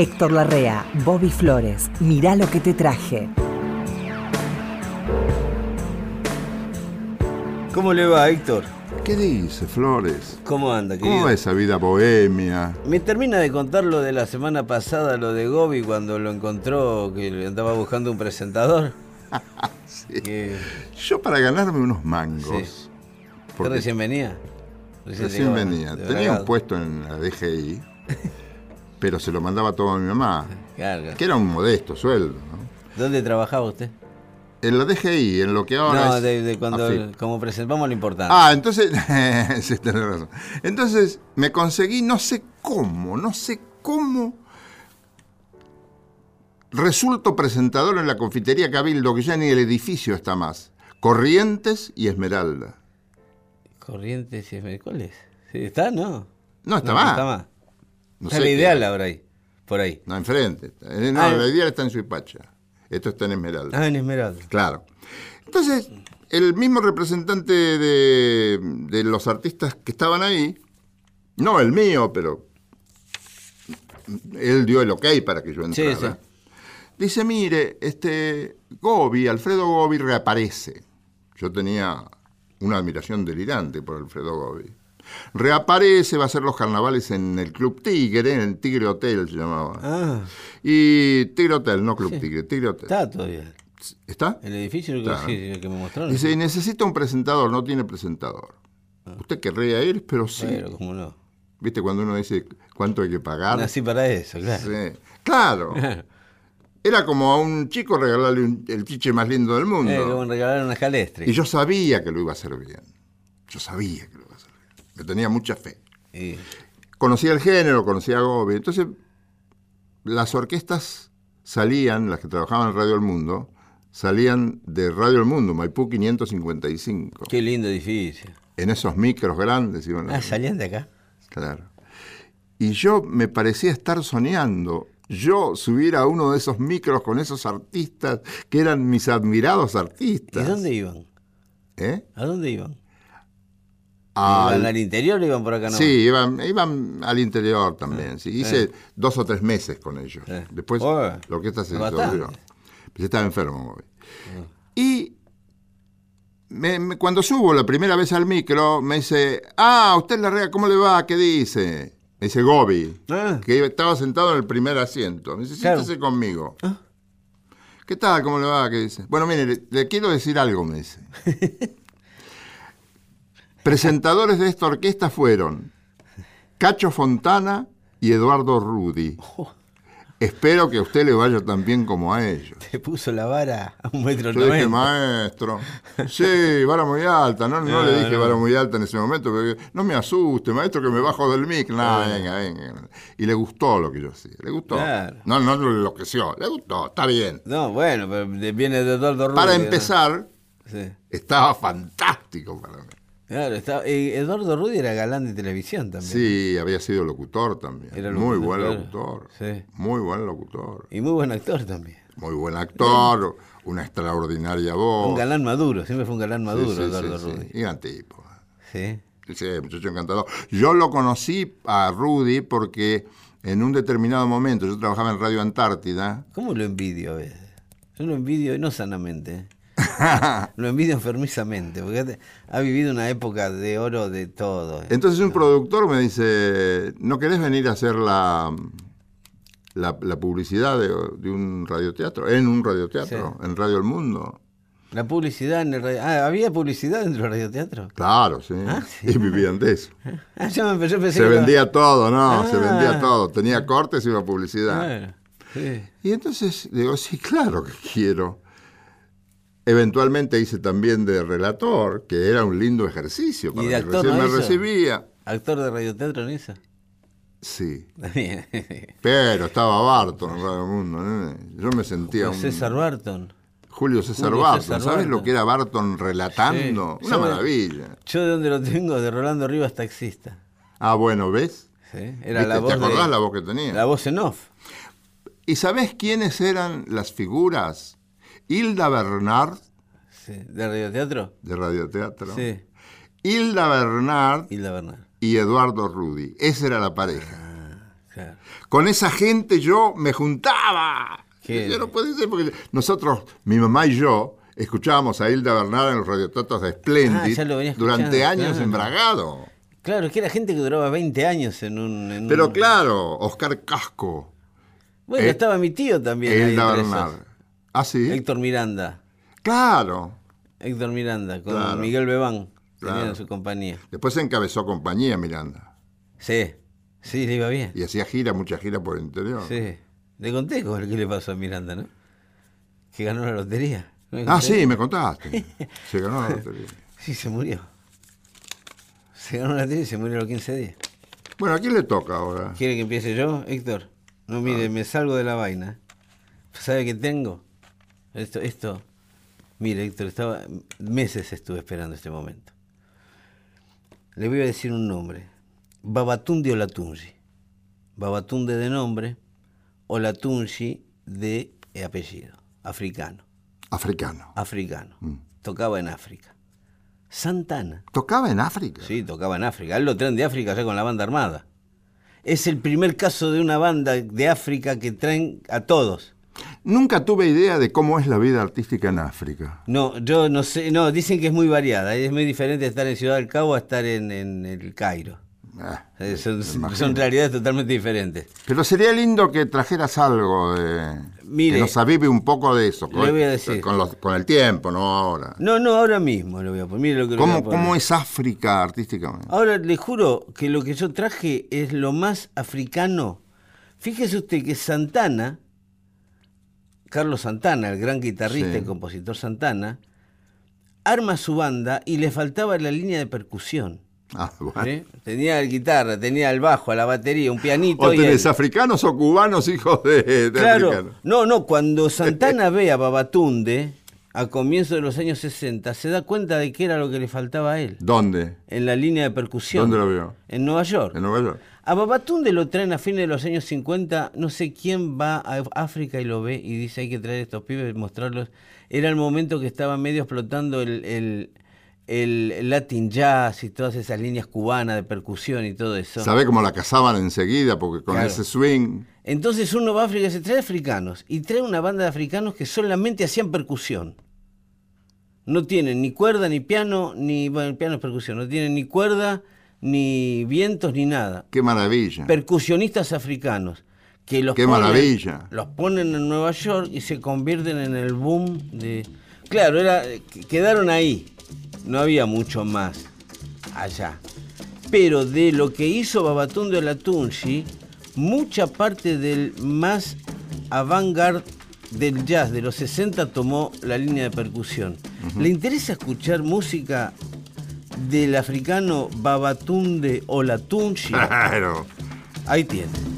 Héctor Larrea, Bobby Flores, mirá lo que te traje. ¿Cómo le va, Héctor? ¿Qué dice, Flores? ¿Cómo anda, querido? ¿Cómo va esa vida bohemia? Me termina de contar lo de la semana pasada, lo de Gobi, cuando lo encontró, que le andaba buscando un presentador. Sí. Que... Yo para ganarme unos mangos. Sí. ¿Usted porque recién venía? recién venía. Tenía un puesto en la DGI, pero se lo mandaba todo a mi mamá, Claro, claro. que era un modesto sueldo. ¿no? ¿Dónde trabajaba usted? En la DGI, en lo que ahora no, es de, de cuando, AFIP. como presentamos lo importante. Ah, entonces, sí, tenés razón. Entonces me conseguí, no sé cómo, no sé cómo, resulto presentador en la confitería Cabildo, que ya ni el edificio está más. Corrientes y Esmeralda. Corrientes y Esmer- ¿Cuál es? ¿Está? No. No está no, más. No está más. No Está sé la ideal ahora ahí. Por ahí. No, enfrente. No, Ah. la ideal está en Suipacha. Esto está en Esmeralda. Ah, en Esmeralda. Claro. Entonces, el mismo representante de, de los artistas que estaban ahí, no el mío, pero él dio el ok para que yo Sí, entrara. sí. Dice, mire, este Gobi, Alfredo Gobi reaparece. Yo tenía una admiración delirante por Alfredo Gobi. Reaparece, va a hacer los carnavales en el Club Tigre, en el Tigre Hotel se llamaba. Ah, Y Tigre Hotel, no Club Sí. Tigre, Tigre Hotel. está todavía. ¿Está? El edificio que, Claro. sí, el que me mostraron. Dice, y necesita un presentador, no tiene presentador. Usted querría ir, pero sí. Pero, ¿cómo no? ¿Viste cuando uno dice cuánto hay que pagar? Nací para eso, claro. Sí. Claro. Era como a un chico regalarle un- el chiche más lindo del mundo. Eh, como regalar una jalestre. Y yo sabía que lo iba a hacer bien. Yo sabía que lo Me tenía mucha fe. Y- Conocía el género, conocía a Gobi. Entonces, las orquestas salían, las que trabajaban en Radio El Mundo, salían de Radio El Mundo, Maipú 555. qué lindo edificio. En esos micros grandes iban Ah, salían de acá. Claro. Y yo me parecía estar soñando. Yo subir a uno de esos micros con esos artistas que eran mis admirados ¿Y artistas. dónde iban? ¿Eh? ¿A dónde iban? Al- ¿Iban al interior o iban por acá no? Sí, iban, iban al interior también. sí. Hice dos o tres meses con ellos. Eh. Después, Oh, lo que está se disolvió. Yo estaba enfermo. hoy. Y me- me- cuando subo la primera vez al micro, me dice, ah, usted la rea, ¿cómo le va? ¿Qué dice? Me dice Gobi, Ah. que estaba sentado en el primer asiento. Me dice, Claro. siéntese conmigo. ¿Qué tal? ¿Cómo le va? ¿Qué dice? Bueno, mire, le, le quiero decir algo, me dice. Presentadores de esta orquesta fueron Cacho Fontana y Eduardo Rudi. Espero que a usted le vaya tan bien como a ellos. Te puso la vara a un metro Yo dije, maestro, sí, vara muy alta. No, no, No, le dije no. vara muy alta en ese momento, porque no me asuste, maestro, que me bajo del mic. No, venga, venga. Y le gustó lo que yo hacía, le gustó. Claro. No, no lo enloqueció, le gustó, está bien. No, bueno, pero viene de Eduardo Rubio. Para empezar, Sí. estaba fantástico para mí. Claro, estaba- y Eduardo Rudi era galán de televisión también. Sí, había sido locutor también. Era muy locutor, buen claro. locutor. Sí. Muy buen locutor. Y muy buen actor también. Muy buen actor, una extraordinaria voz. Un galán maduro, siempre fue un galán maduro. Sí, Eduardo. Rudi. Y gran tipo. Sí. Sí, muchacho encantador. Yo lo conocí a Rudy porque en un determinado momento, yo trabajaba en Radio Antártida. ¿Cómo lo envidio a veces? Yo lo envidio, y no sanamente. lo envidio enfermizamente, porque te- ha vivido una época de oro de todo. Entonces un productor me dice, ¿no querés venir a hacer la, la, la publicidad de, de un radioteatro? En un radioteatro, en Radio El Mundo. La publicidad en el radio... Ah, ¿había publicidad dentro del radioteatro? Claro, sí. Ah, sí. Y vivían de eso. Ah, yo, me, pensé Se lo- vendía todo, no, se Ah. vendía todo. Tenía cortes y una publicidad. Claro, sí. Y entonces digo, sí, claro que quiero. Eventualmente hice también de relator, que era un lindo ejercicio. Para de mí. actor Recién no me hizo? recibía. ¿Actor de radioteatro en eso? Sí. Pero estaba Barton en Radio Mundo. nene. Yo me sentía un... César Barton. Julio César Julio Barton. César ¿Sabes Barton. lo que era Barton relatando? Sí. Una Yo- maravilla. Yo de donde lo tengo, de Rolando Rivas Taxista. Ah, bueno, ¿ves? ¿sí? Era la voz ¿Te acordás de- la voz que tenía? La voz en off. ¿Y sabés quiénes eran las figuras? Hilda Bernard, Sí. ¿De radioteatro? de Radioteatro. Sí. Hilda Bernard Hilda Bernal. y Eduardo Rudi. Esa era la pareja. Claro. Con esa gente yo me juntaba. Qué- Yo no puede ser porque nosotros, mi mamá y yo, escuchábamos a Hilda Bernal en los radiototos de Ah, Splendid venía durante años claro. en Bragado. Claro, es que era gente que duraba 20 años en un. en Pero un- claro, Oscar Casco, Bueno, eh, estaba mi tío también. Hilda esos. Ah, sí. Héctor Miranda. Claro. Héctor Miranda, con Claro. Miguel Bebán. Claro. Tenían su compañía. Después encabezó compañía Miranda. Sí, sí, le iba bien. Y hacía gira, mucha gira por el interior. Sí. Le conté con el que le pasó a Miranda, ¿no? Que ganó la lotería. ¿No le Ah, sí, me contaste. Se ganó la lotería. Sí, se murió. Se ganó la lotería y se murió a los 15 días. Bueno, ¿a quién le toca ahora? ¿Quiere que empiece yo, Héctor? No, mire, me salgo de la vaina. ¿Sabe qué tengo? Esto, esto. Mire, Héctor, estaba meses estuve esperando este momento. Le voy a decir un nombre. Babatunde Olatunji. Babatunde de nombre, Olatunji de apellido. Africano. Africano. Africano. Mm. Tocaba en África. Santana. Tocaba en África. Sí, tocaba en África. Él lo traen de África ya con la banda armada. Es el primer caso de una banda de África que traen a todos. Nunca tuve idea de cómo es la vida artística en África. No, yo no sé, no, dicen que es muy variada. Es muy diferente estar en Ciudad del Cabo a estar en, en el Cairo. Ah, Eh, Son, realidades totalmente diferentes. Pero sería lindo que trajeras algo de. Mire, que nos avive un poco de eso. le voy a decir. Con, los- con el tiempo, no ahora. No, no, ahora mismo lo voy a poner. Mire lo que le voy a ¿Cómo, poner. ¿Cómo es África artísticamente? Ahora le juro que lo que yo traje es lo más africano. Fíjese usted que Santana, Carlos Santana, el gran guitarrista Sí. y compositor Santana, arma su banda y le faltaba la línea de percusión. Ah, bueno. ¿eh? Tenía el guitarra, tenía el bajo, la batería, un pianito. O y tenés el- africanos o cubanos hijos de, de Claro, africanos. no, no, cuando Santana ve a Babatunde a comienzos de los años 60, se da cuenta de que era lo que le faltaba a él, ¿Dónde? en la línea de percusión. ¿Dónde lo vio? En Nueva York. En Nueva York. A Babatunde lo traen a fines de los años 50, no sé quién va a África y lo ve y dice hay que traer estos pibes y mostrarlos. Era el momento que estaba medio explotando el, el, el Latin Jazz y todas esas líneas cubanas de percusión y todo eso. ¿Sabe cómo la cazaban enseguida? Porque con Claro. ese swing. Entonces uno va a África y se trae africanos y trae una banda de africanos que solamente hacían percusión. No tienen ni cuerda, ni piano, ni. Bueno, el piano es percusión. No tienen ni cuerda, ni vientos, ni nada. ¡Qué maravilla! percusionistas africanos que los ¡Qué ponen, maravilla! los ponen en Nueva York y se convierten en el boom de claro era que- quedaron ahí no había mucho más allá pero de lo que hizo Babatunde Olatunji mucha parte del más avant-garde del jazz de los 60 tomó la línea de percusión. ¿Le interesa escuchar música del africano Babatunde Olatunji? Claro. Ahí tiene.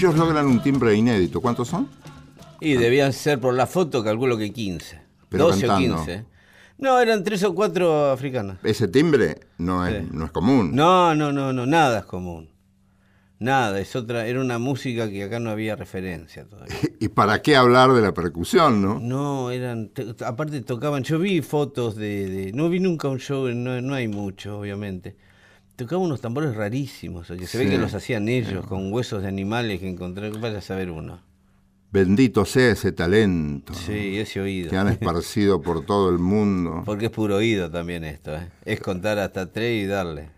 Ellos logran un timbre inédito. ¿Cuántos son? Y debían ser por la foto, calculo que 15. Pero 12 cantando. o 15. No, eran tres o cuatro africanas. Ese timbre no es, Sí. no es común. No, no, no, no, nada es común. Nada, es otra, era una música que acá no había referencia todavía. ¿Y para qué hablar de la percusión, no? No, eran, te- aparte tocaban, yo vi fotos de, de- no vi nunca un show, no, no hay mucho, obviamente. Tocaban unos tambores rarísimos, oye, se ve que los hacían ellos, con huesos de animales que encontré, vaya a saber uno. Bendito sea ese talento Sí, ese oído. que han esparcido por todo el mundo. Porque es puro oído también esto, ¿eh? es contar hasta tres y darle.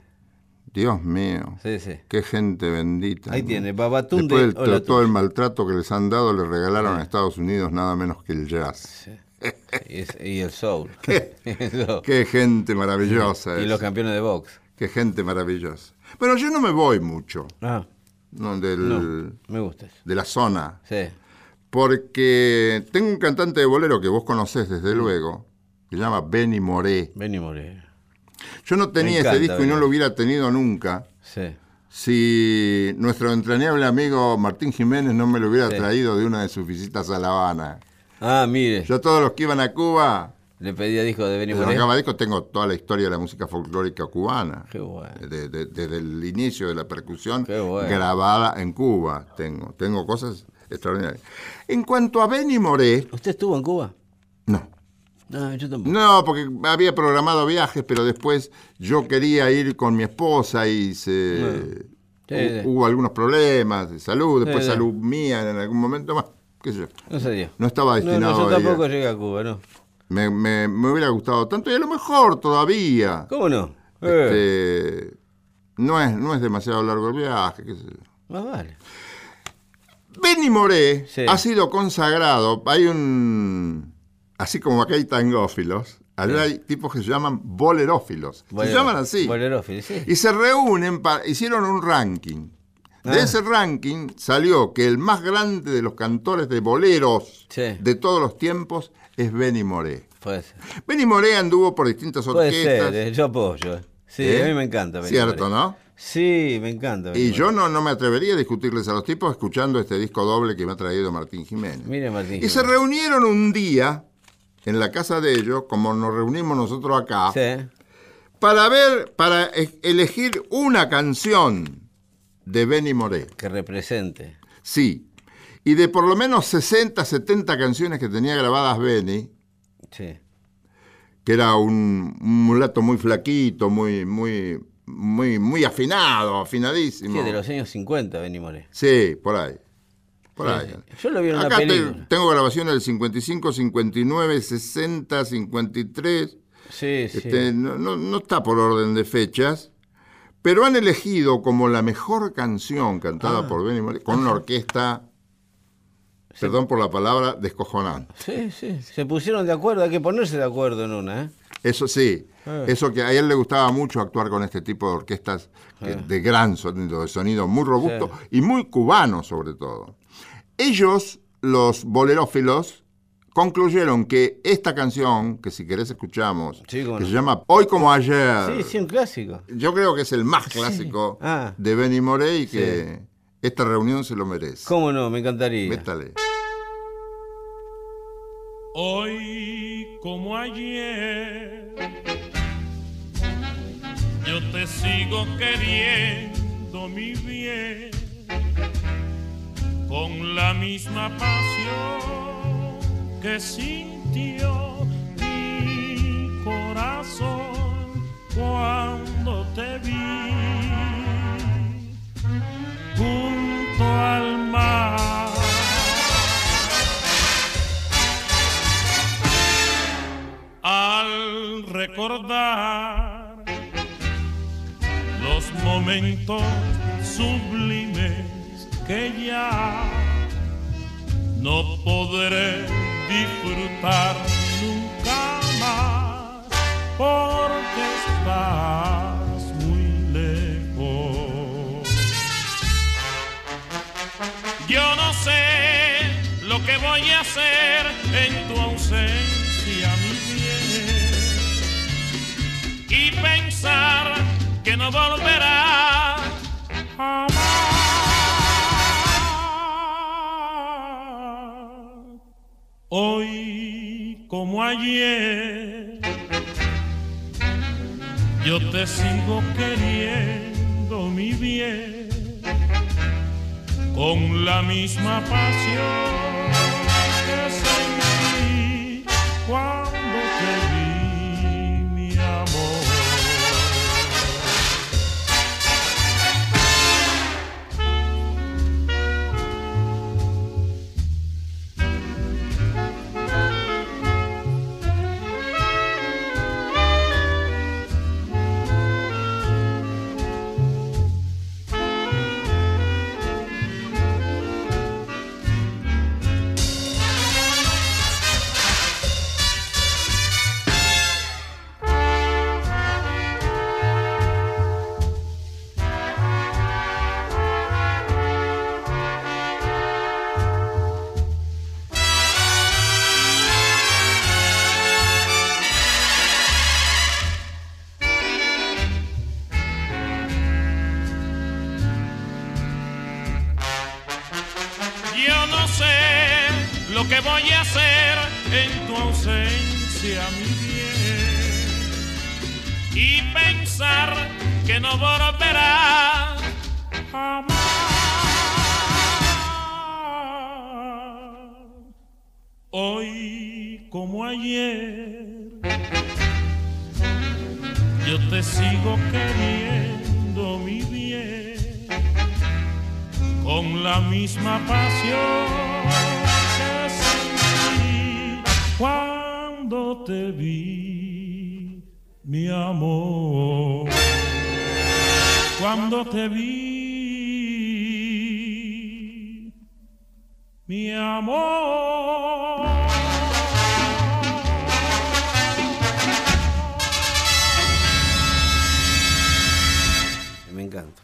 Dios mío, Sí, sí. qué gente bendita. Ahí ¿no? tiene, Babatunde. Después del- hola, todo el maltrato que les han dado, le regalaron a Estados Unidos nada menos que el jazz. Sí. Y, es- y el soul. Eso. Qué gente maravillosa Y es. los campeones de box. Qué gente maravillosa. Pero yo no me voy mucho Ah, ¿no? del- no, me gusta eso. de la zona, Sí. porque tengo un cantante de bolero que vos conocés desde luego, que se llama Benny Moré. Ven y morir. Yo no tenía ese encanta disco y Benny no Moré. lo hubiera tenido nunca Sí. si nuestro entrañable amigo Martín Jiménez no me lo hubiera Sí. traído de una de sus visitas a La Habana. Ah, mire, Yo todos los que iban a Cuba, le pedía disco de Benny Moré. los disco tengo toda la historia de la música folclórica cubana. Qué bueno. De- de- desde el inicio de la percusión bueno. grabada en Cuba. Tengo, tengo cosas extraordinarias. En cuanto a Benny Moré, ¿Usted estuvo en Cuba? no. No, yo tampoco. No, porque había programado viajes, pero después yo quería ir con mi esposa y se, Sí, sí. hubo algunos problemas de salud, después Sí, salud mía en algún momento más, qué sé yo. No dio. No estaba No, destinado no, yo a ir. tampoco llegué a Cuba, ¿no? Me, me- me hubiera gustado tanto y a lo mejor todavía. ¿Cómo no? Eh, Este, no, es, no es demasiado largo el viaje, qué sé yo. Más vale. Benny Moré Sí. ha sido consagrado. Hay un. Así como acá hay tangófilos, allá hay tipos que se llaman bolerófilos. se llaman así. Bolerófilo, sí. Y se reúnen, para, hicieron un ranking. De Ah. ese ranking salió que el más grande de los cantores de boleros Sí. de todos los tiempos es Benny Moré. Puede ser. Benny Moré anduvo por distintas Puede orquestas. ser, eh, yo apoyo. Sí, ¿eh? a mí me encanta. Benny Cierto, Moré. ¿no? Sí, me encanta. Y yo no, no me atrevería a discutirles a los tipos escuchando este disco doble que me ha traído Martín Jiménez. Mire, Martín. Y se reunieron un día en la casa de ellos, como nos reunimos nosotros acá, Sí. para ver, para e- elegir una canción de Benny Moré. Que represente. Sí. Y de por lo menos 60, 70 canciones que tenía grabadas Benny, Sí. que era un, un mulato muy flaquito, muy, muy, muy, muy afinado, afinadísimo. Sí, de los años 50, Benny Moré. Sí, por ahí. Por Sí, ahí. sí. Yo lo vi en una Acá te- película. tengo grabaciones del 55, 59, 60, 53. Sí, sí. Este, no, no- no está por orden de fechas, pero han elegido como la mejor canción cantada Ah. por Benny Moré, con una orquesta, perdón por la palabra, descojonante. Sí, sí. Se pusieron de acuerdo, hay que ponerse de acuerdo en una, ¿eh? Eso sí, Ah. eso que a él le gustaba mucho actuar con este tipo de orquestas que- de gran sonido, de sonido muy robusto Ah. Sí. y muy cubano sobre todo. Ellos, los bolerófilos, concluyeron que esta canción, que si querés escuchamos, Sí, que se llama Hoy como ayer, Sí, sí, un clásico. yo creo que es el más clásico Ah. de Benny Moré y que esta reunión se lo merece. ¿Cómo no? Me encantaría. Métale. Hoy como ayer, yo te sigo queriendo mi bien, con la misma pasión que sintió mi corazón cuando te vi junto al mar. al recordar los momentos sublimes que ya no podré disfrutar nunca más porque estás muy lejos. Yo no sé lo que voy a hacer en tu ausencia, mi bien. Y pensar que no volverás jamás. hoy como ayer. Yo te sigo queriendo mi bien con la misma pasión que sentí. Que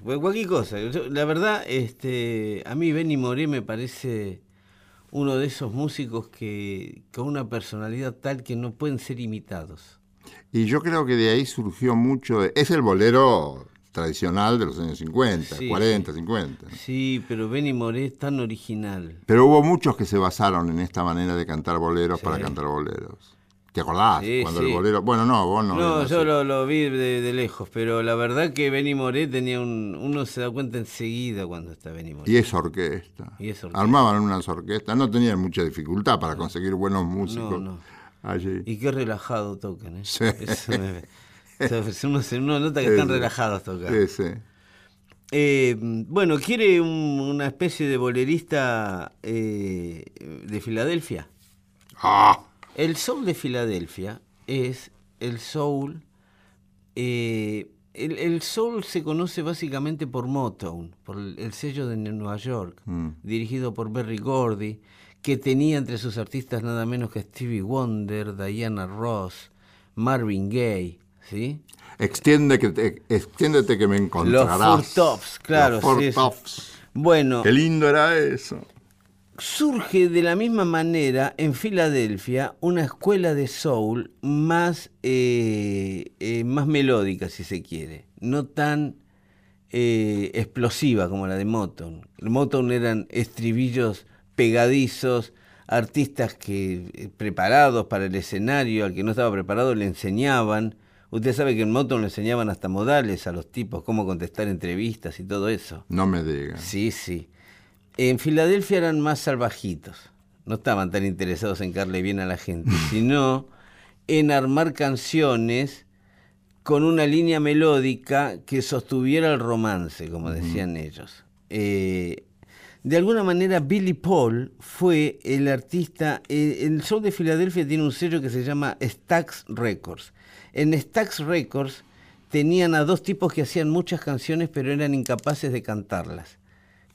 Pues cualquier cosa. La verdad, este, a mí Benny Moré me parece uno de esos músicos que con una personalidad tal que no pueden ser imitados. Y yo creo que de ahí surgió mucho. es el bolero tradicional de los años 50, Sí, 40, sí. 50. Sí, pero Benny Moré es tan original. Pero hubo muchos que se basaron en esta manera de cantar boleros Sí. para cantar boleros. ¿Te acordás? Sí, Cuando sí. el bolero. Bueno, no, vos no. No, yo lo, lo vi de, de lejos, pero la verdad que Benny Moré tenía un... Uno se da cuenta enseguida cuando está Benny Moré. Y es orquesta. Y es orquesta. Armaban unas orquestas, no tenían mucha dificultad para conseguir buenos músicos no. allí. Y qué relajado tocan, ¿eh? Sí. Eso me- o sea, uno, nota que están relajados tocando. Sí, sí. Eh, bueno, ¿quiere un- una especie de bolerista eh, de Filadelfia? ¡Ah! El soul de Filadelfia es el soul. eh, el, el soul se conoce básicamente por Motown, por el, el sello de Nueva York, Mm. dirigido por Berry Gordy, que tenía entre sus artistas nada menos que Stevie Wonder, Diana Ross, Marvin Gaye, ¿sí? Extiende que te- extiéndete que me Los encontrarás. Four Tops, claro. Los Four sí, sí. Tops. Bueno, Qué lindo era eso. Surge de la misma manera en Filadelfia una escuela de soul más, eh, eh, más melódica, si se quiere, no tan eh, explosiva como la de Motown. El Motown eran estribillos pegadizos, artistas que eh, preparados para el escenario, al que no estaba preparado le enseñaban. Usted sabe que en Motown le enseñaban hasta modales a los tipos, cómo contestar entrevistas y todo eso. No me digas. Sí, sí. En Filadelfia eran más salvajitos. No estaban tan interesados en caerle bien a la gente, sino en armar canciones con una línea melódica que sostuviera el romance, como decían ellos. Eh, de alguna manera, Billy Paul fue el artista. eh, el show de Filadelfia tiene un sello que se llama Stax Records. En Stax Records tenían a dos tipos que hacían muchas canciones, pero eran incapaces de cantarlas.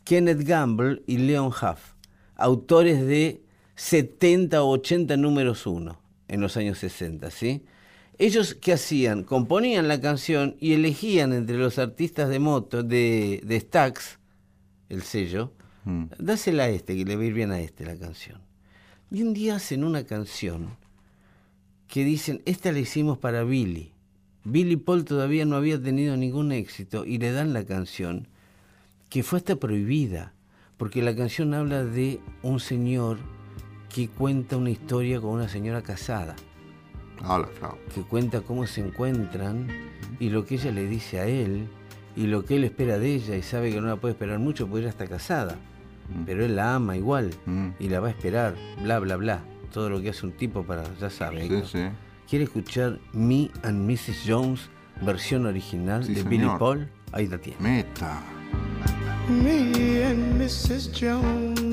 Kenneth Gamble y Leon Huff, autores de 70 o 80 números uno en los años 60, ¿sí? Ellos, ¿qué hacían? Componían la canción y elegían entre los artistas de moto, de, de Stax, el sello, Mm. dásela a este, que le va a ir bien a este la canción. Y un día hacen una canción que dicen, esta la hicimos para Billy. Billy Paul todavía no había tenido ningún éxito y le dan la canción que fue hasta prohibida, porque la canción habla de un señor que cuenta una historia con una señora casada. Ah, la flauta. que cuenta cómo se encuentran y lo que ella le dice a él y lo que él espera de ella y sabe que no la puede esperar mucho porque ella está casada. Pero él la ama igual Mm. y la va a esperar, bla, bla, bla. Todo lo que hace un tipo para, ya sabe. Sí, sí. ¿Quiere escuchar Me and Mrs. Jones, versión original Sí, de señor. Billy Paul? Ahí la tiene. Meta. Me and Mrs. Jones.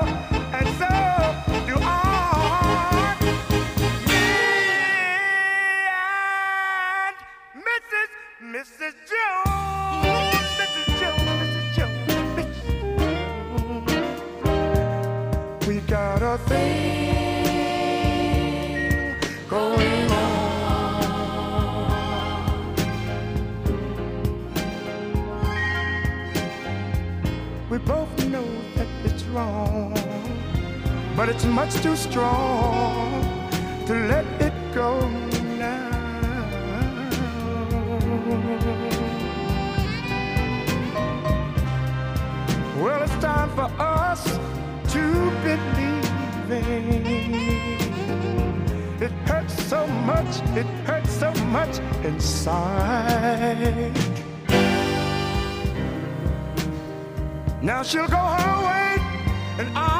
Mrs. Jones. Mrs. Jones, Mrs. Jones, Mrs. We got a thing going on. We both know that it's wrong, but it's much too strong to let it go time for us to believe It hurts so much, it hurts so much inside. Now she'll go her way and I'll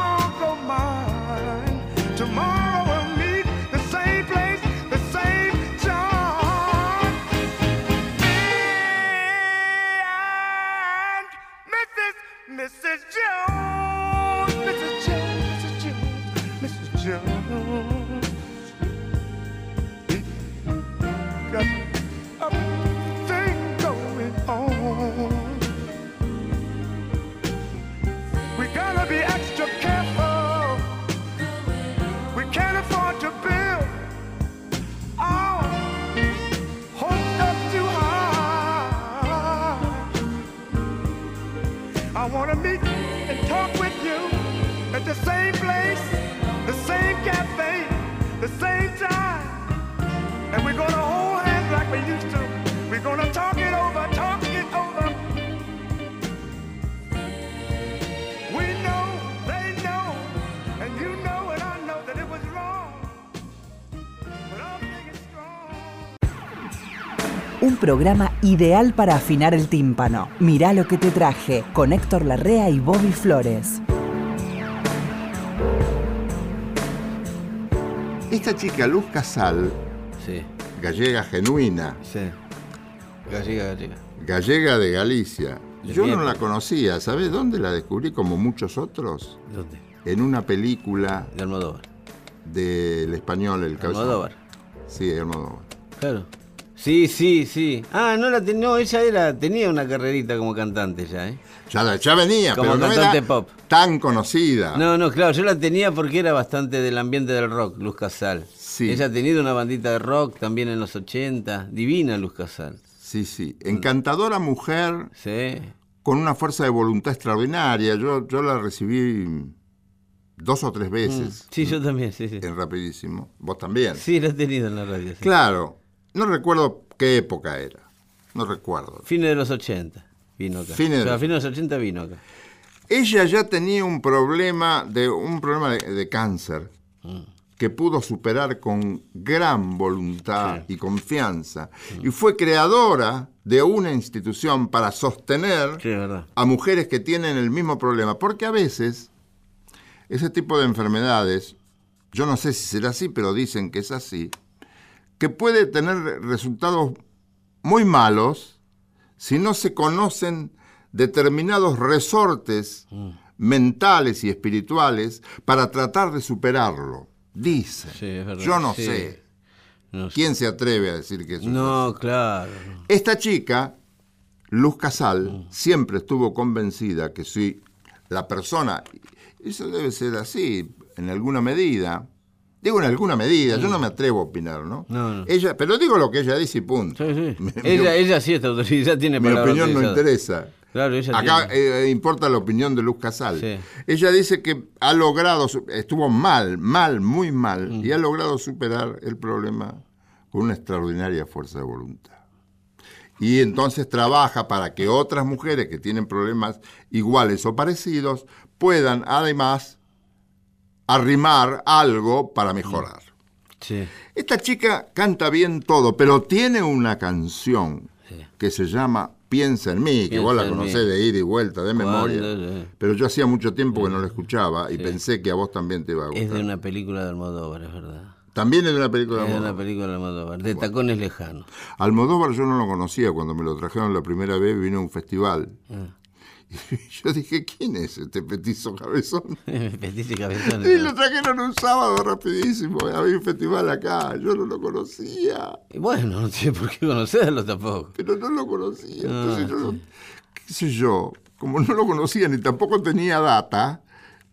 Un programa ideal para afinar el tímpano. Mirá lo que te traje con Héctor Larrea y Bobby Flores. Esta chica, Luz Casal, Sí, gallega genuina, sí. Gallega, gallega. gallega de Galicia. De Yo no la conocía, ¿sabes dónde la descubrí como muchos otros? ¿Dónde? En una película De Almodóvar. del español, El Cabezón. Almodóvar. Sí, Almodóvar. Claro. Sí, sí, sí. Ah, no la tenía, no, ella era, tenía una carrerita como cantante ya, ¿eh? Ya, ya venía, Como pero no cantante era pop. tan conocida. No, no, claro, yo la tenía porque era bastante del ambiente del rock, Luz Casal. Sí. Ella ha tenido una bandita de rock también en los 80, divina Luz Casal. Sí, sí. Encantadora mujer, Sí. con una fuerza de voluntad extraordinaria. Yo, yo la recibí dos o tres veces. Sí, yo también, sí, sí. En rapidísimo. Vos también. Sí, la he tenido en la radio. sí. Claro. No recuerdo qué época era. No recuerdo. Fines de los 80 vino acá. Fines de O sea, los- fines de los 80 vino acá. Ella ya tenía un problema de un problema de, de cáncer que pudo superar con gran voluntad y confianza y fue creadora de una institución para sostener Sí, a mujeres que tienen el mismo problema, porque a veces ese tipo de enfermedades, yo no sé si será así, pero dicen que es así, que puede tener resultados muy malos si no se conocen determinados resortes mentales y espirituales para tratar de superarlo. Dice. Sí, es verdad. Yo no Sí. sé. No, sé. ¿Quién se atreve a decir que eso es No, claro. esta chica, Luz Casal, siempre estuvo convencida que si la persona, eso debe ser así, en alguna medida, digo en alguna medida, yo no me atrevo a opinar, ¿no? No, no. Ella, pero digo lo que ella dice y punto. Sí, sí. Mi- ella, mi- ella sí está autorizada, tiene mi opinión no interesa. Claro, ella Acá tiene. eh, importa la opinión de Luz Casal. Sí. Ella dice que ha logrado, estuvo mal, mal, muy mal, Mm. y ha logrado superar el problema con una extraordinaria fuerza de voluntad. Y entonces trabaja para que otras mujeres que tienen problemas iguales o parecidos puedan además arrimar algo para mejorar. Sí. Esta chica canta bien todo, pero tiene una canción Sí. que se llama Piensa en mí, que Piensa vos la conocés de ida y vuelta, de memoria. Pero yo hacía mucho tiempo que no la escuchaba y pensé que a vos también te iba a gustar. Es de una película de Almodóvar, es verdad. También es de una película Es de de una Almodóvar. película de Almodóvar, de tacones lejanos. Almodóvar yo no lo conocía cuando me lo trajeron la primera vez, vino a un festival. Ah. Yo dije, ¿quién es este petizo cabezón? Petite cabezón. Y lo trajeron un sábado rapidísimo, había un festival acá, yo no lo conocía. Y Bueno, no tiene por qué conocerlo tampoco. pero no lo conocía. Ah, Entonces yo, qué sé yo, como no lo conocía ni tampoco tenía data,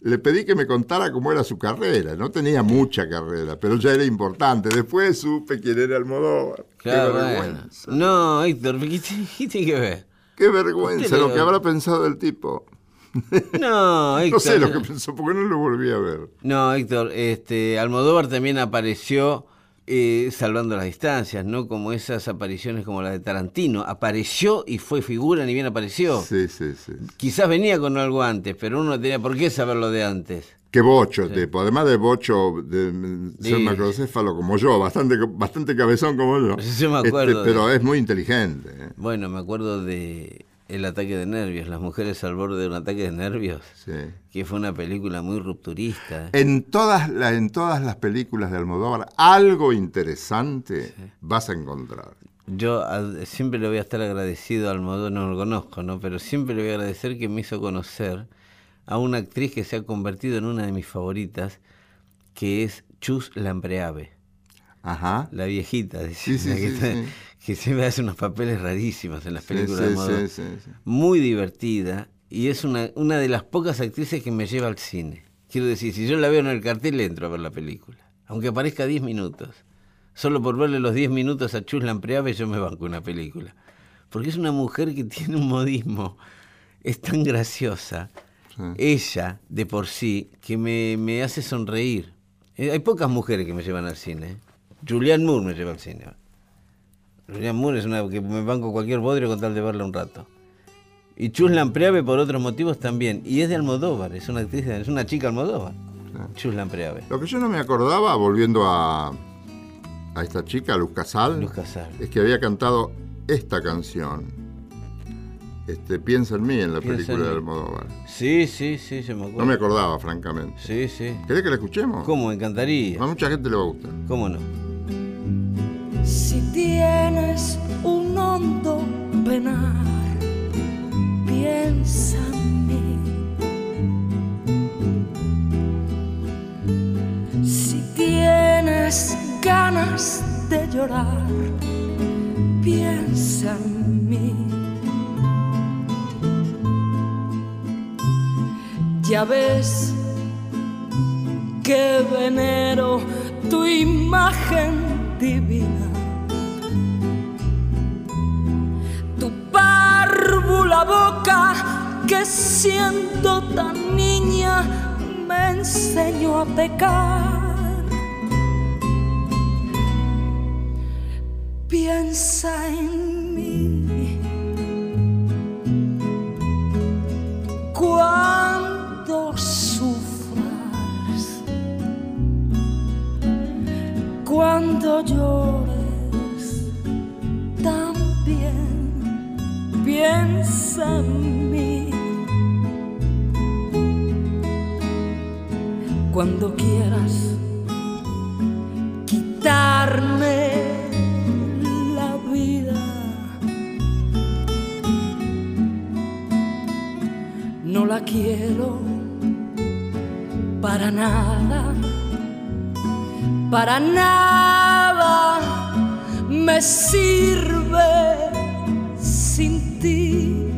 le pedí que me contara cómo era su carrera. No tenía mucha carrera, pero ya era importante. Después supe quién era Almodóvar. Claro, qué bueno. No, Héctor, ¿qué, te- qué tiene que ver? Qué vergüenza lo que habrá pensado el tipo. No, Héctor. No sé lo que pensó, porque no lo volví a ver. No, Héctor, este, Almodóvar también apareció eh, salvando las distancias, ¿no? Como esas apariciones como la de Tarantino. Apareció y fue figura, ni bien apareció. Sí, sí, sí. Quizás venía con algo antes, pero uno no tenía por qué saberlo de antes. Qué bocho el tipo. Además de bocho, de ser Sí. macrocéfalo como yo, bastante, bastante cabezón como yo. Sí, me acuerdo de- pero es muy inteligente. ¿eh? Bueno, me acuerdo de El ataque de nervios, las mujeres al borde de un ataque de nervios, que fue una película muy rupturista. En todas, la- en todas las películas de Almodóvar, algo interesante vas a encontrar. Yo a- siempre le voy a estar agradecido a Almodóvar, no lo conozco, ¿no? Pero siempre le voy a agradecer que me hizo conocer a una actriz que se ha convertido en una de mis favoritas, que es Chus Lampreave, Ajá. la viejita, de- Sí, sí, la que, sí, está- que siempre hace unos papeles rarísimos en las películas de sí. Muy divertida y es una, una de las pocas actrices que me lleva al cine. Quiero decir, si yo la veo en el cartel, entro a ver la película, aunque aparezca 10 minutos. Solo por verle los 10 minutos a Chus Lampreave yo me banco una película. Porque es una mujer que tiene un modismo, es tan graciosa, ella de por sí, que me, me hace sonreír. Eh, hay pocas mujeres que me llevan al cine. Julianne Moore me lleva al cine. Julianne Moore es una que me banco cualquier bodrio con tal de verla un rato. Y Chus Lampreave por otros motivos también. Y es de Almodóvar, es una actriz, es una chica Almodóvar. Chus Lampreave. Lo que yo no me acordaba, volviendo a, a esta chica, Luz Casal, Luz Casal. es que había cantado esta canción. Este, Piensa en mí en la Piensa película en de. Almodóvar. Sí, sí, sí, se me acuerdo. No me acordaba, francamente. Sí, sí. ¿Querés que la escuchemos? ¿Cómo? Encantaría. A mucha gente le va a gustar. ¿Cómo no? Si tienes un hondo penar, piensa en mí. Si tienes ganas de llorar, piensa en mí. Ya ves que venero tu imagen divina. Tu párvula boca que siendo tan niña me enseñó a pecar. Piensa en mí. Cuando cuando llores, también piensa en mí. Cuando quieras quitarme la vida, no la quiero para nada, para nada me sirve sin ti.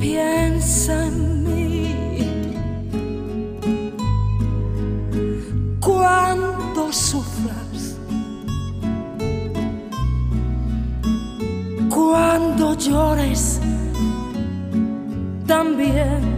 Piensa en mí. Cuando sufras, cuando llores, también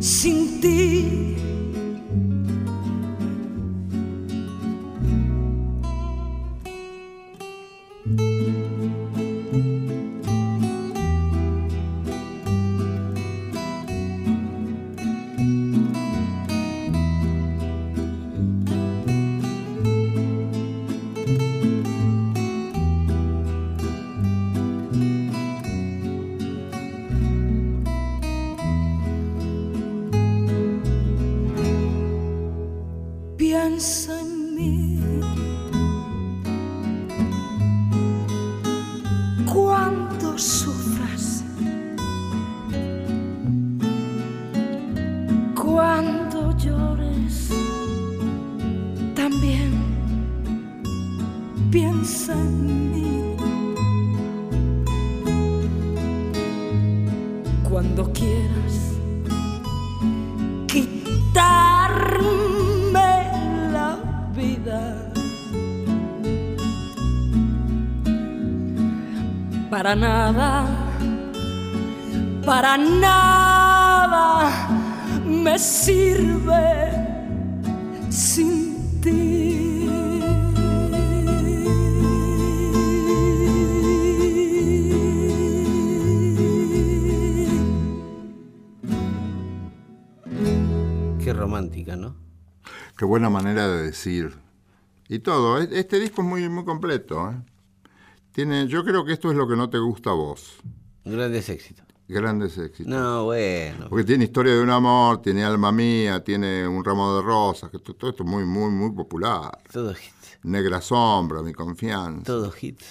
sin ti. Para nada, para nada me sirve sin ti. Qué romántica, ¿no? Qué buena manera de decir. Y todo, este disco es muy, muy completo. ¿eh? Tiene, yo creo que esto es lo que no te gusta a vos. Grandes éxitos. Grandes éxitos. No, bueno. Porque tiene historia de un amor, tiene alma mía, tiene un ramo de rosas, que to- todo esto es muy, muy, muy popular. Todo hits. Negra sombra, mi confianza. Todo hits.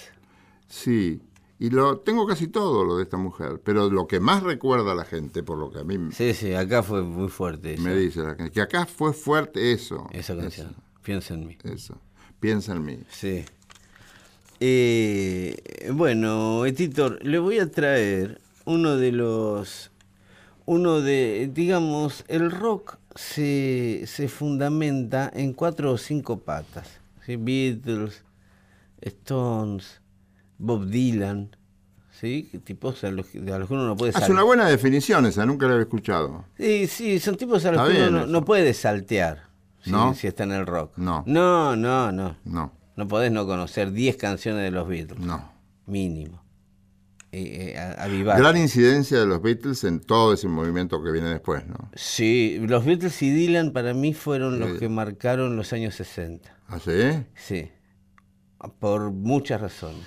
Sí. Y lo tengo casi todo lo de esta mujer, pero lo que más recuerda a la gente, por lo que a mí Sí, sí, acá fue muy fuerte eso, me dice la gente, que acá fue fuerte eso. esa canción. Piensa en mí. Eso, eso. Piensa en mí. Sí. Eh, bueno, Titor, le voy a traer uno de los. Uno de. Digamos, el rock se, se fundamenta en cuatro o cinco patas. ¿sí? Beatles, Stones, Bob Dylan. ¿Sí? Tipos a los, que- a los que uno no puede saltear. una buena definición esa, nunca la había escuchado. Sí, sí, son tipos a los Está que uno no, no puede saltear. ¿sí? ¿No? Si está en el rock. No. No, no, no. No, No podés no conocer 10 canciones de los Beatles. no. Mínimo. eh, eh, avivar. Gran incidencia de los Beatles en todo ese movimiento que viene después, ¿no? Sí, los Beatles y Dylan para mí fueron los que marcaron los años 60. ¿Ah, sí? Sí, por muchas razones.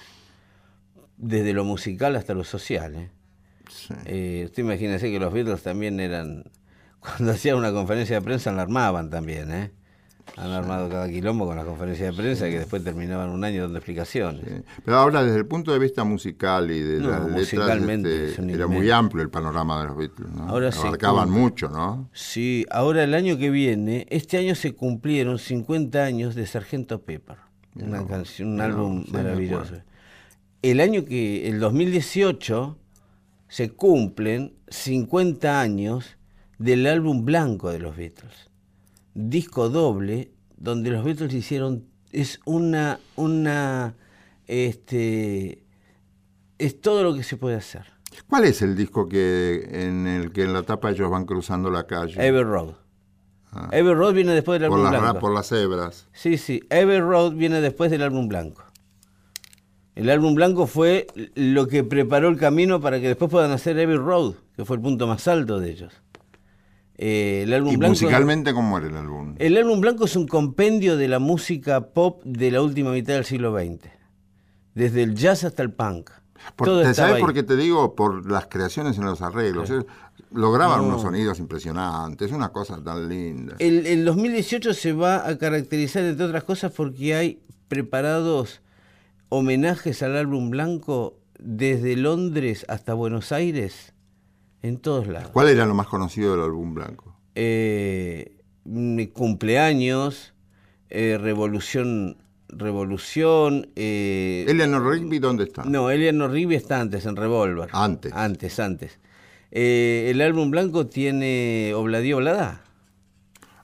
Desde lo musical hasta lo social. ¿eh? Sí. Eh, usted imagínese que los Beatles también eran, cuando hacían una conferencia de prensa la armaban también, ¿eh? Han armado cada quilombo con las conferencias de prensa que después terminaban un año dando explicaciones. Sí. Pero ahora, desde el punto de vista musical y de No, las letras, este, era muy amplio el panorama de los Beatles, ¿no? Ahora Abarcaban cumple. mucho, ¿no? Sí, ahora el año que viene, este año se cumplieron 50 años de Sargento Pepper, una canción, un álbum maravilloso. El año que, el 2018, se cumplen 50 años del álbum blanco de los Beatles, disco doble donde los Beatles hicieron es una una este es todo lo que se puede hacer. ¿Cuál es el disco que en el que en la tapa ellos van cruzando la calle? Abbey Road. Abbey Road viene después del por, álbum las, blanco. por las cebras. Sí, sí. Abbey Road viene después del álbum blanco. El álbum blanco fue lo que preparó el camino para que después puedan hacer Abbey Road, que fue el punto más alto de ellos. Eh, el álbum ¿Y blanco. musicalmente cómo era el álbum? El álbum blanco es un compendio de la música pop de la última mitad del siglo XX. Desde el jazz hasta el punk. Por- Todo ¿te ¿Sabes ahí. por qué te digo? Por las creaciones en los arreglos. Lograban unos sonidos impresionantes, una cosa tan linda. El, el 2018 se va a caracterizar, entre otras cosas, porque hay preparados homenajes al álbum blanco desde Londres hasta Buenos Aires, en todos lados. ¿Cuál era lo más conocido del álbum blanco? Eh, mm, cumpleaños, eh, revolución, revolución. eh, Eleanor Rigby, ¿dónde está? no, Eleanor Rigby está antes, en Revolver. Antes. Antes, antes. Eh, el álbum blanco tiene Obladí Oblada.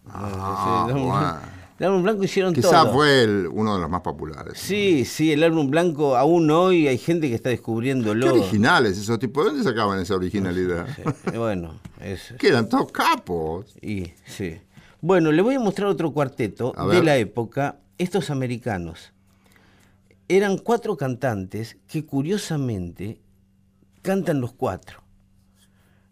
Ah, bueno. El álbum blanco hicieron Quizá todo. fue el- uno de los más populares. Sí, sí, el álbum blanco aún hoy hay gente que está Qué descubriéndolo. originales esos tipos. ¿De dónde sacaban esa originalidad? Sí, bueno, es, que eran todos capos. y sí. Bueno, le voy a mostrar otro cuarteto de la época. Estos americanos eran cuatro cantantes que curiosamente cantan los cuatro.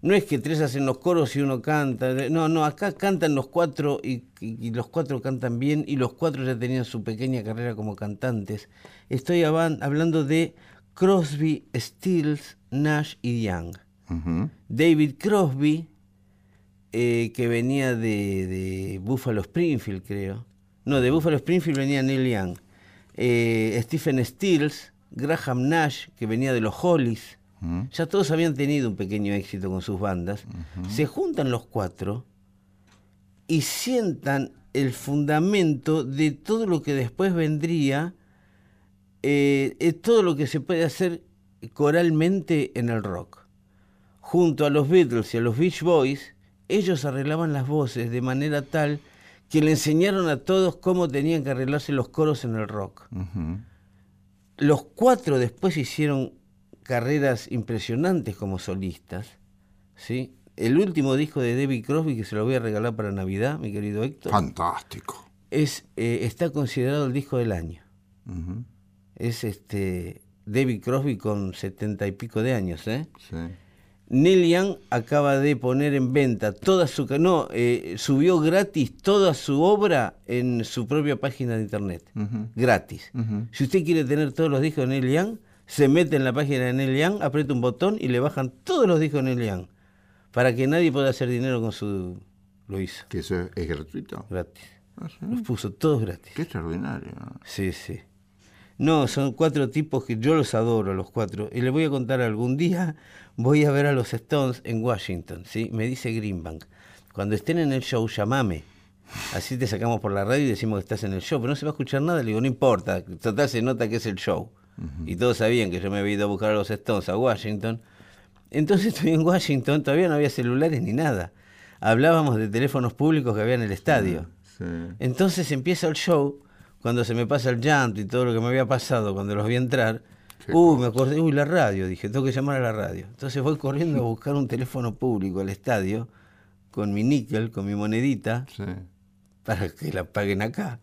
No es que tres hacen los coros y uno canta. No, no, acá cantan los cuatro y, y- y los cuatro cantan bien y los cuatro ya tenían su pequeña carrera como cantantes. Estoy hablando de Crosby, Stills, Nash y Young. David Crosby, eh, que venía de, de Buffalo Springfield, creo. No, de Buffalo Springfield venía Neil Young. Eh, Stephen Stills, Graham Nash, que venía de los Hollies. Ya todos habían tenido un pequeño éxito con sus bandas. Se juntan los cuatro y sientan el fundamento de todo lo que después vendría, eh, eh, todo lo que se puede hacer coralmente en el rock junto a los Beatles y a los Beach Boys, ellos arreglaban las voces de manera tal que le enseñaron a todos cómo tenían que arreglarse los coros en el rock. Los cuatro después hicieron carreras impresionantes como solistas. ¿sí? El último disco de David Crosby, que se lo voy a regalar para Navidad, mi querido Héctor, Fantástico. es, eh, está considerado el disco del año. Es este David Crosby con setenta y pico de años, ¿eh? Sí. Neil Young acaba de poner en venta toda su... No, eh, subió gratis toda su obra en su propia página de internet. Gratis. Si usted quiere tener todos los discos de Neil Young, se mete en la página de Neil Young, aprieta un botón y le bajan todos los discos de Neil Young. Para que nadie pueda hacer dinero con su... Lo hizo. Que eso es, es gratuito. Gratis. Ah, sí. Los puso todos gratis. Qué extraordinario. Sí, sí. No, son cuatro tipos que yo los adoro, los cuatro. Y les voy a contar algún día, voy a ver a los Stones en Washington, ¿sí? Me dice Greenbank. Cuando estén en el show, llamame. Así te sacamos por la radio y decimos que estás en el show, pero no se va a escuchar nada. Le digo, no importa, total se nota que es el show. Y todos sabían que yo me había ido a buscar a los Stones a Washington. Entonces estoy en Washington, todavía no había celulares ni nada. Hablábamos de teléfonos públicos que había en el estadio. Sí. Entonces empieza el show, cuando se me pasa el llanto y todo lo que me había pasado cuando los vi entrar. Qué Uy, me acordé, uy, la radio, dije, tengo que llamar a la radio. Entonces voy corriendo a buscar un teléfono público al estadio, con mi níquel, con mi monedita, Sí. para que la paguen acá.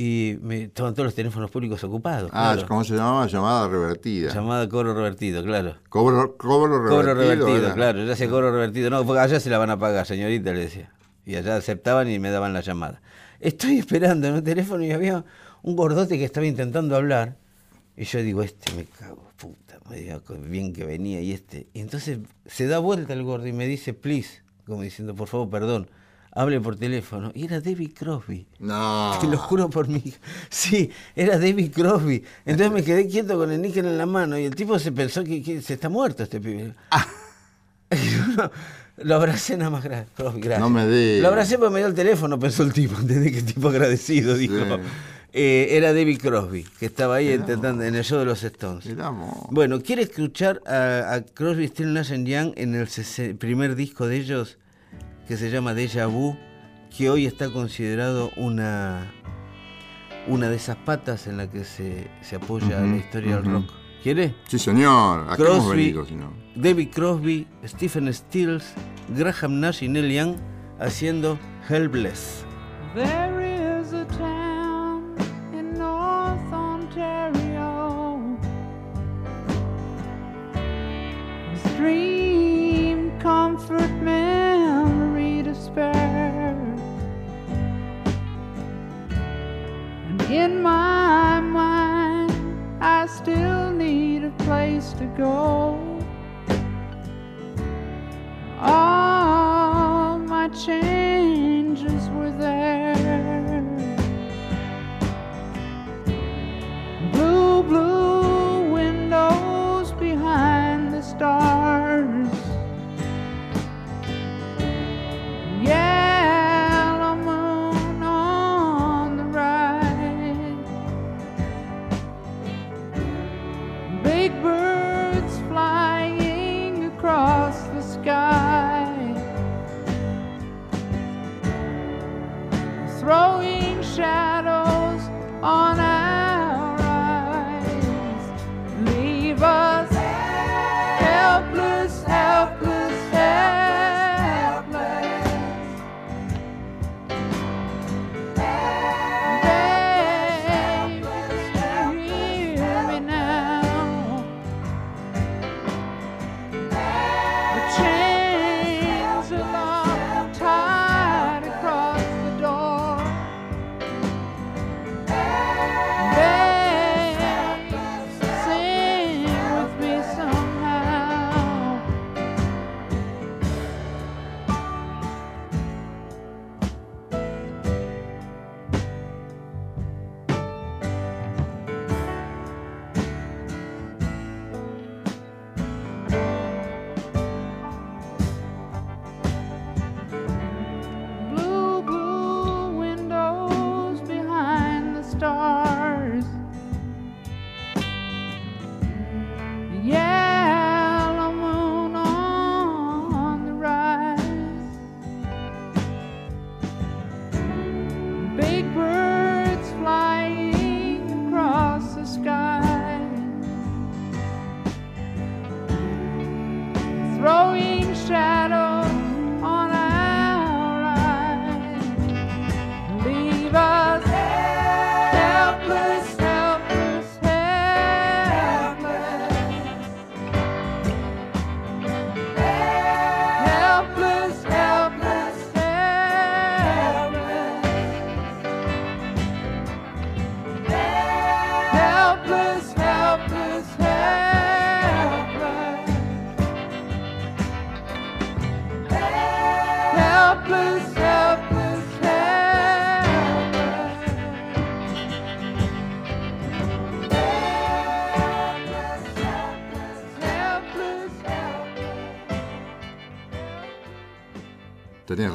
Y me, estaban todos los teléfonos públicos ocupados. Ah, claro. ¿cómo se llamaba? Llamada revertida. Llamada cobro revertido, claro. Cobro, cobro revertido. Cobro revertido, claro, ya se cobro revertido. No, porque allá se la van a pagar, señorita, le decía. Y allá aceptaban y me daban la llamada. Estoy esperando en el teléfono y había un gordote que estaba intentando hablar. Y yo digo, este me cago, puta, me digo, bien que venía y este. Y entonces se da vuelta el gordo y me dice, please, como diciendo, por favor, perdón, hable por teléfono. Y era David Crosby. No. Te lo juro por hija. Sí, era David Crosby. Entonces me quedé quieto con el níquel en la mano y el tipo se pensó que, que se está muerto este pibe. Uno- lo abracé nada más gracias. Crosby, gracias. No me digas. Lo abracé porque me dio el teléfono, pensó el tipo. Entendí que tipo agradecido, dijo. Sí. Eh, era David Crosby, que estaba ahí intentando, en el show de los Stones. Mirá vos. Bueno, ¿quiere escuchar a, a Crosby, Still Nash Young en el primer disco de ellos que se llama Deja Vu, que hoy está considerado una una de esas patas en la que se, se apoya la Ujú, historia del ujú. rock? ¿Quiere? Sí, señor. Hemos Crosby, venido, si no. David Crosby, Stephen Stills, Graham Nash y Neil Young haciendo Helpless. There is a town in North Ontario. dream, in my mind, I still need a place to go. All my changes were there. Blue, blue windows behind the stars.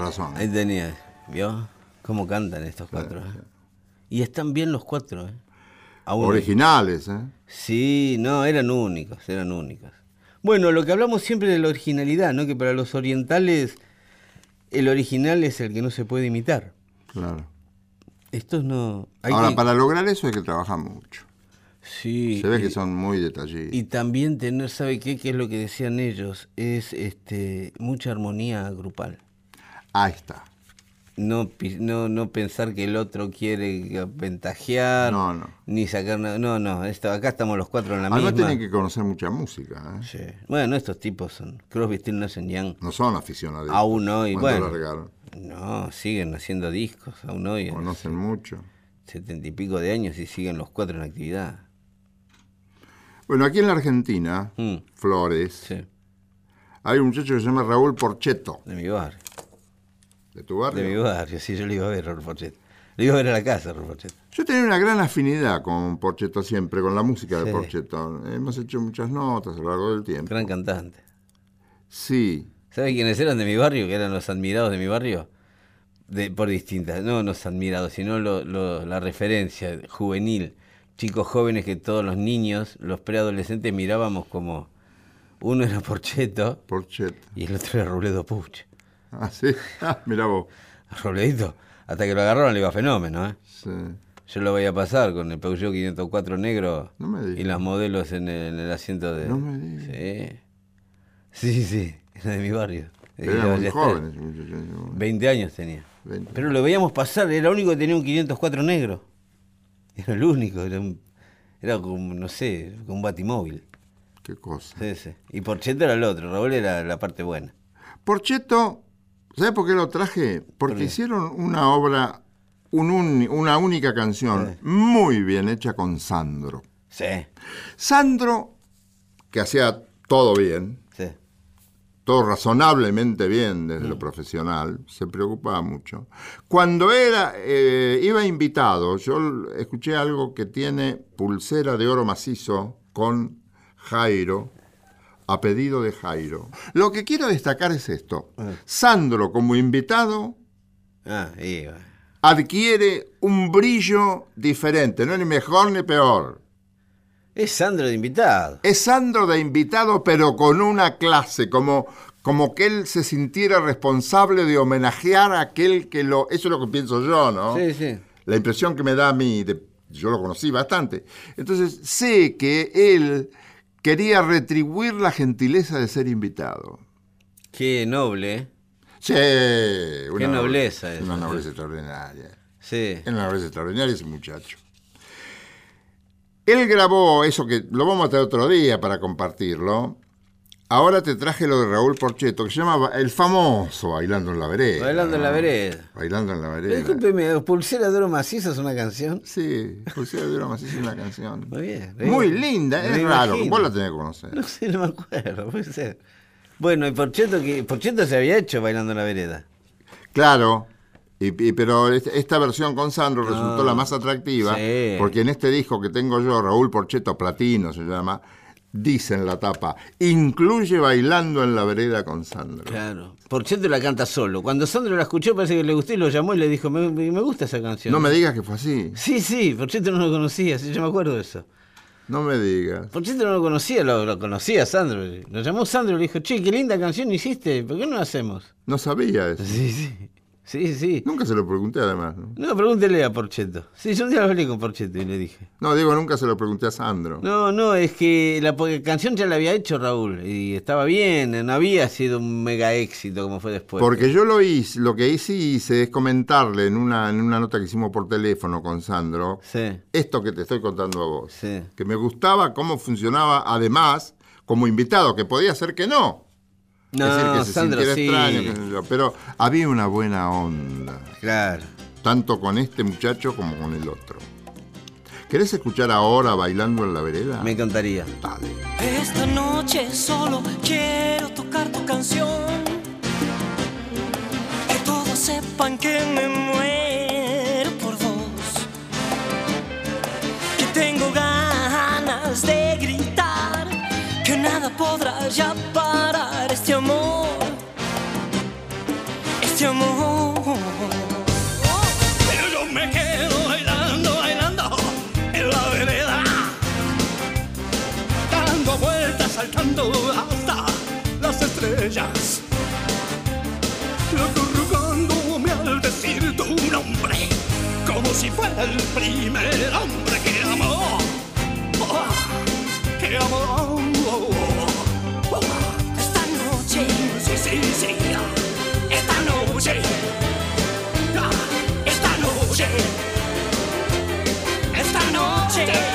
Razón. Ahí tenía, ¿vio? ¿Cómo cantan estos cuatro? eh? Y están bien los cuatro, ¿eh? Aún- Originales, ¿eh? Sí, no, eran únicos, eran únicos. Bueno, lo que hablamos siempre de la originalidad, ¿no? Que para los orientales el original es el que no se puede imitar. Claro. Estos no... hay Ahora, que- para lograr eso hay que trabajar mucho. Sí. Se ve y- que son muy detallistas. Y también tener, ¿sabe qué? Que es lo que decían ellos, es este mucha armonía grupal. Ahí está. no, no, no pensar que el otro quiere ventajear, No, no. ni sacar nada. No, no, esto, acá estamos los cuatro en la Además misma. tienen que conocer mucha música. ¿eh? Sí. Bueno, estos tipos son Crosby, Stills, Nash Young. No son aficionados. Aún hoy, ¿Cuánto bueno. largaron? No, siguen haciendo discos, aún hoy, Conocen mucho. setenta y pico de años y siguen los cuatro en actividad. Bueno, aquí en la Argentina, Mm. Flores, Sí, hay un muchacho que se llama Raúl Porcheto, de mi barrio. De tu barrio. De mi barrio, sí, yo le iba a ver a Porchet. Le iba a ver a la casa a Porchet. Yo tenía una gran afinidad con Porcheto siempre, con la música de. Porcheto. Hemos hecho muchas notas a lo largo del tiempo. Gran cantante. Sí, ¿Sabe quiénes eran de mi barrio? Que eran los admirados de mi barrio. De, por distintas, no los admirados, sino lo- lo- la referencia juvenil. Chicos jóvenes que todos los niños, los preadolescentes, mirábamos como uno era Porcheto Porcheto. y el otro era Robledo Puch. Ah, sí. Ah, mira vos. Robledito, hasta que lo agarraron le iba fenómeno, ¿eh? Sí. Yo lo veía pasar con el Peugeot 504 negro No me digas. y las modelos en el, en el asiento de... No me digas. Sí, sí, sí, era de mi barrio. de Eran muy jóvenes. muchachos. 20 años tenía. 20. Pero lo veíamos pasar, era el único que tenía un 504 negro. Era el único, era, un- era como, no sé, como un batimóvil. Qué cosa. Sí, sí. Y Porcheto era el otro, Raúl era la parte buena. Porcheto, ¿sabes por qué lo traje? Porque hicieron una obra, un una única canción, muy bien hecha con Sandro. Sí, Sandro, que hacía todo bien, sí. todo razonablemente bien desde lo profesional, se preocupaba mucho. Cuando era, eh, iba invitado, yo escuché algo que tiene pulsera de oro macizo con Jairo, a pedido de Jairo. Lo que quiero destacar es esto. Sandro como invitado Ah, adquiere un brillo diferente, no es ni mejor ni peor. Es Sandro de invitado. Es Sandro de invitado, pero con una clase, como, como que él se sintiera responsable de homenajear a aquel que lo... Eso es lo que pienso yo, ¿no? Sí, sí. La impresión que me da a mí, de- yo lo conocí bastante. Entonces sé que él quería retribuir la gentileza de ser invitado. Qué noble, ¿eh? Sí, Qué nobleza Una esa, nobleza sí. extraordinaria. Sí. Es una nobleza extraordinaria ese muchacho. Él grabó eso que lo vamos a traer otro día para compartirlo. Ahora te traje lo de Raúl Porcheto, que se llama el famoso Bailando en la Vereda. Bailando en la vereda. Bailando en la vereda. Discúlpeme, Pulsera de Oro Macizo es una canción. Sí, José de Bromas es una canción. Muy bien. Muy linda, me es raro, imagino. vos la tenés que conocer. No sé, no me acuerdo, puede ser. Bueno, y Porcheto, que Porcheto se había hecho bailando en la vereda. Claro, y, y- pero este- esta versión con Sandro resultó Ah, la más atractiva, sí. porque en este disco que tengo yo, Raúl Porcheto Platino se llama, dice en la tapa, incluye bailando en la vereda con Sandro. Claro. Porcheto la canta solo. Cuando Sandro la escuchó, parece que le gustó y lo llamó y le dijo, me, me gusta esa canción. No me digas que fue así, Sí, sí, Porcheto no lo conocía, yo me acuerdo de eso. no me digas. Porcheto no lo conocía, lo, lo conocía Sandro. Lo llamó Sandro y le dijo, che, qué linda canción hiciste, ¿por qué no la hacemos? No sabía eso. Sí, sí. Sí, sí. Nunca se lo pregunté además. ¿no? No, pregúntele a Porcheto. Sí, yo un día hablé con Porcheto y le dije. No, digo, nunca se lo pregunté a Sandro. No, no, es que la canción ya la había hecho Raúl y estaba bien, no había sido un mega éxito como fue después. Porque yo lo hice, lo que hice, hice es comentarle en una, en una nota que hicimos por teléfono con Sandro, Sí, esto que te estoy contando a vos. sí. Que me gustaba cómo funcionaba, además, como invitado, que podía ser que no. No, es decir, que se Sandro, sí. extraño, pero había una buena onda, Claro. tanto con este muchacho como con el otro. ¿Querés escuchar ahora bailando en la vereda? Me encantaría. Dale. Esta noche solo quiero tocar tu canción. Que todos sepan que me muero nada podrá ya parar este amor. Este amor. Pero yo me quedo bailando, bailando en la vereda, dando vueltas, saltando hasta las estrellas, acurrucándome al decir tu nombre, como si fuera el primer hombre que amó, oh, que amó esta noche. Esta noche. Esta noche.